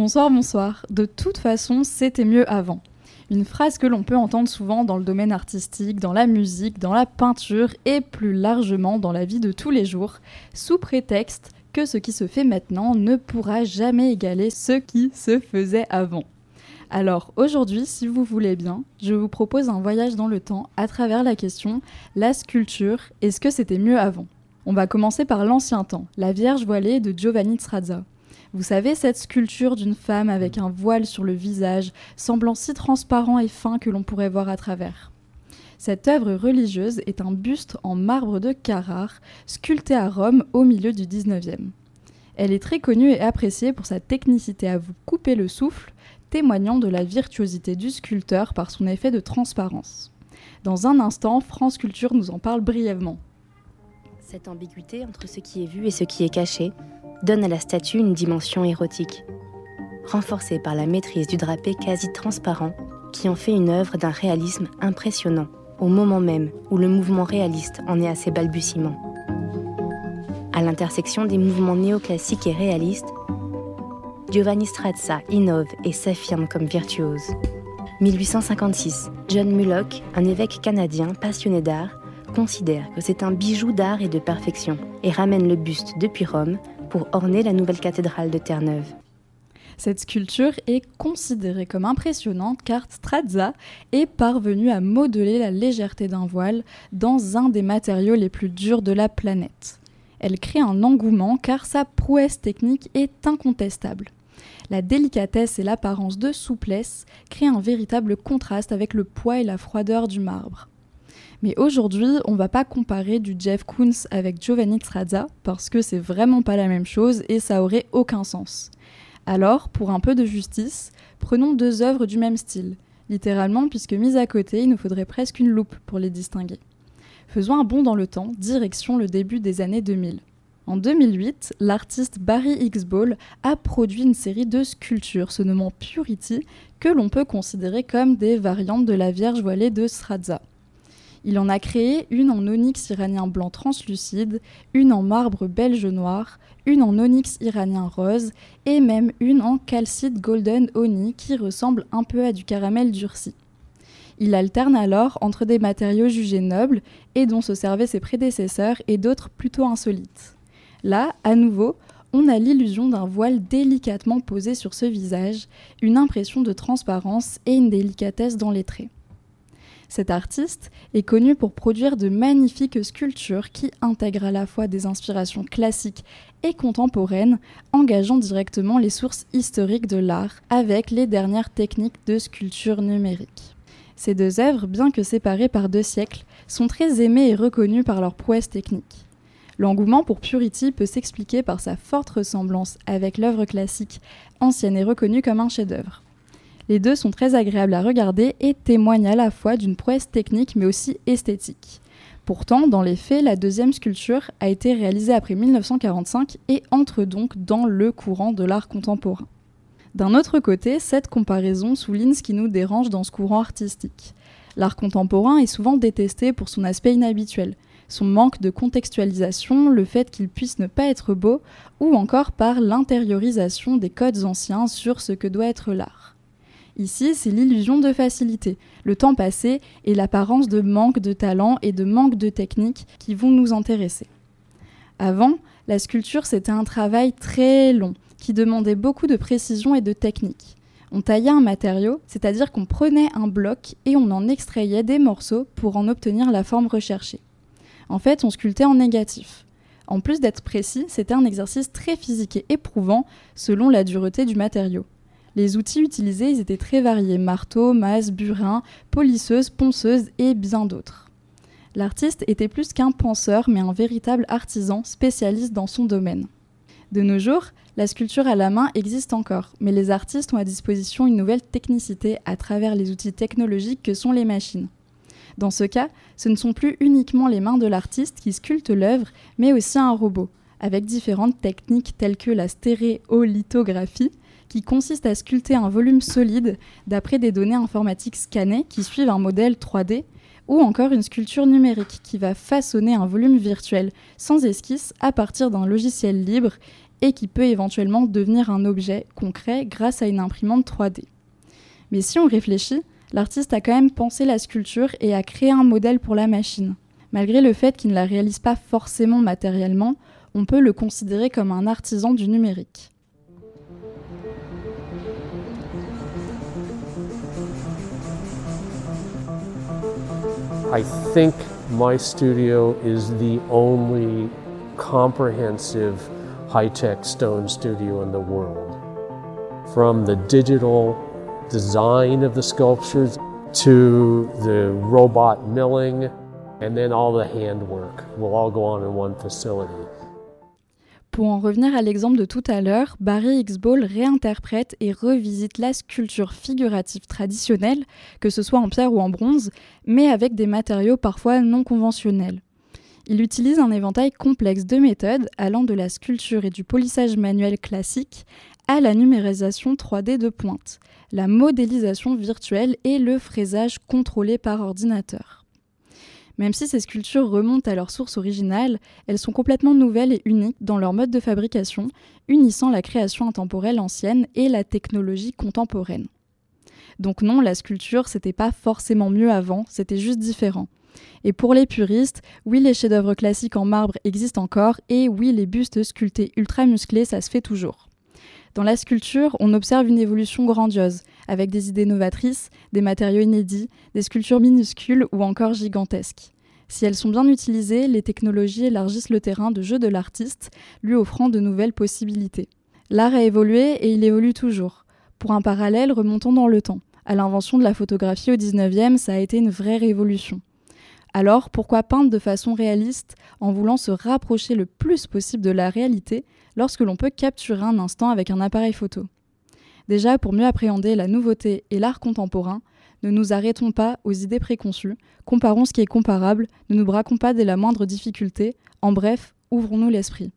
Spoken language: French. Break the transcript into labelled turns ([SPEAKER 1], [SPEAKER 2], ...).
[SPEAKER 1] Bonsoir, bonsoir. De toute façon, c'était mieux avant. Une phrase que l'on peut entendre souvent dans le domaine artistique, dans la musique, dans la peinture et plus largement dans la vie de tous les jours, sous prétexte que ce qui se fait maintenant ne pourra jamais égaler ce qui se faisait avant. Alors aujourd'hui, si vous voulez bien, je vous propose un voyage dans le temps à travers la question la sculpture, est-ce que c'était mieux avant? On va commencer par l'ancien temps, la Vierge voilée de Giovanni Trazza. Vous savez, cette sculpture d'une femme avec un voile sur le visage, semblant si transparent et fin que l'on pourrait voir à travers. Cette œuvre religieuse est un buste en marbre de Carrare, sculpté à Rome au milieu du 19e. Elle est très connue et appréciée pour sa technicité à vous couper le souffle, témoignant de la virtuosité du sculpteur par son effet de transparence. Dans un instant, France Culture nous en parle brièvement.
[SPEAKER 2] Cette ambiguïté entre ce qui est vu et ce qui est caché donne à la statue une dimension érotique, renforcée par la maîtrise du drapé quasi transparent qui en fait une œuvre d'un réalisme impressionnant, au moment même où le mouvement réaliste en est à ses balbutiements. À l'intersection des mouvements néoclassiques et réalistes, Giovanni Strazza innove et s'affirme comme virtuose. 1856, John Mullock, un évêque canadien passionné d'art, considère que c'est un bijou d'art et de perfection et ramène le buste depuis Rome pour orner la nouvelle cathédrale de Terre-Neuve.
[SPEAKER 1] Cette sculpture est considérée comme impressionnante car Strazza est parvenu à modeler la légèreté d'un voile dans un des matériaux les plus durs de la planète. Elle crée un engouement car sa prouesse technique est incontestable. La délicatesse et l'apparence de souplesse créent un véritable contraste avec le poids et la froideur du marbre. Mais aujourd'hui, on va pas comparer du Jeff Koons avec Giovanni Strazza parce que c'est vraiment pas la même chose et ça aurait aucun sens. Alors, pour un peu de justice, prenons deux œuvres du même style, littéralement puisque mises à côté, il nous faudrait presque une loupe pour les distinguer. Faisons un bond dans le temps, direction le début des années 2000. En 2008, l'artiste Barry X Ball a produit une série de sculptures se nommant Purity que l'on peut considérer comme des variantes de la Vierge voilée de Sradza. Il en a créé une en onyx iranien blanc translucide, une en marbre belge noir, une en onyx iranien rose et même une en calcite golden honey qui ressemble un peu à du caramel durci. Il alterne alors entre des matériaux jugés nobles et dont se servaient ses prédécesseurs et d'autres plutôt insolites. Là, à nouveau, on a l'illusion d'un voile délicatement posé sur ce visage, une impression de transparence et une délicatesse dans les traits. Cet artiste est connu pour produire de magnifiques sculptures qui intègrent à la fois des inspirations classiques et contemporaines, engageant directement les sources historiques de l'art avec les dernières techniques de sculpture numérique. Ces deux œuvres, bien que séparées par deux siècles, sont très aimées et reconnues par leur prouesse technique. L'engouement pour Purity peut s'expliquer par sa forte ressemblance avec l'œuvre classique, ancienne et reconnue comme un chef-d'œuvre. Les deux sont très agréables à regarder et témoignent à la fois d'une prouesse technique mais aussi esthétique. Pourtant, dans les faits, la deuxième sculpture a été réalisée après 1945 et entre donc dans le courant de l'art contemporain. D'un autre côté, cette comparaison souligne ce qui nous dérange dans ce courant artistique. L'art contemporain est souvent détesté pour son aspect inhabituel, son manque de contextualisation, le fait qu'il puisse ne pas être beau, ou encore par l'intériorisation des codes anciens sur ce que doit être l'art. Ici, c'est l'illusion de facilité, le temps passé et l'apparence de manque de talent et de manque de technique qui vont nous intéresser. Avant, la sculpture, c'était un travail très long, qui demandait beaucoup de précision et de technique. On taillait un matériau, c'est-à-dire qu'on prenait un bloc et on en extrayait des morceaux pour en obtenir la forme recherchée. En fait, on sculptait en négatif. En plus d'être précis, c'était un exercice très physique et éprouvant selon la dureté du matériau. Les outils utilisés étaient très variés marteau, masse, burin, polisseuse, ponceuse et bien d'autres. L'artiste était plus qu'un penseur, mais un véritable artisan spécialiste dans son domaine. De nos jours, la sculpture à la main existe encore, mais les artistes ont à disposition une nouvelle technicité à travers les outils technologiques que sont les machines. Dans ce cas, ce ne sont plus uniquement les mains de l'artiste qui sculptent l'œuvre, mais aussi un robot, avec différentes techniques telles que la stéréolithographie, qui consiste à sculpter un volume solide d'après des données informatiques scannées qui suivent un modèle 3D, ou encore une sculpture numérique qui va façonner un volume virtuel sans esquisse à partir d'un logiciel libre et qui peut éventuellement devenir un objet concret grâce à une imprimante 3D. Mais si on réfléchit, l'artiste a quand même pensé la sculpture et a créé un modèle pour la machine. Malgré le fait qu'il ne la réalise pas forcément matériellement, on peut le considérer comme un artisan du numérique.
[SPEAKER 3] I think my studio is the only comprehensive high-tech stone studio in the world. From the digital design of the sculptures to the robot milling and then all the handwork will all go on in one facility.
[SPEAKER 1] Pour en revenir à l'exemple de tout à l'heure, Barry X-Ball réinterprète et revisite la sculpture figurative traditionnelle, que ce soit en pierre ou en bronze, mais avec des matériaux parfois non conventionnels. Il utilise un éventail complexe de méthodes allant de la sculpture et du polissage manuel classique à la numérisation 3D de pointe, la modélisation virtuelle et le fraisage contrôlé par ordinateur. Même si ces sculptures remontent à leur source originale, elles sont complètement nouvelles et uniques dans leur mode de fabrication, unissant la création intemporelle ancienne et la technologie contemporaine. Donc non, la sculpture, c'était pas forcément mieux avant, c'était juste différent. Et pour les puristes, oui, les chefs-d'œuvre classiques en marbre existent encore, et oui, les bustes sculptés ultra musclés, ça se fait toujours. Dans la sculpture, on observe une évolution grandiose, avec des idées novatrices, des matériaux inédits, des sculptures minuscules ou encore gigantesques. Si elles sont bien utilisées, les technologies élargissent le terrain de jeu de l'artiste, lui offrant de nouvelles possibilités. L'art a évolué et il évolue toujours. Pour un parallèle, remontons dans le temps. À l'invention de la photographie au 19e, ça a été une vraie révolution. Alors, pourquoi peindre de façon réaliste en voulant se rapprocher le plus possible de la réalité lorsque l'on peut capturer un instant avec un appareil photo? Déjà, pour mieux appréhender la nouveauté et l'art contemporain, ne nous arrêtons pas aux idées préconçues, comparons ce qui est comparable, ne nous braquons pas dès la moindre difficulté, en bref, ouvrons-nous l'esprit.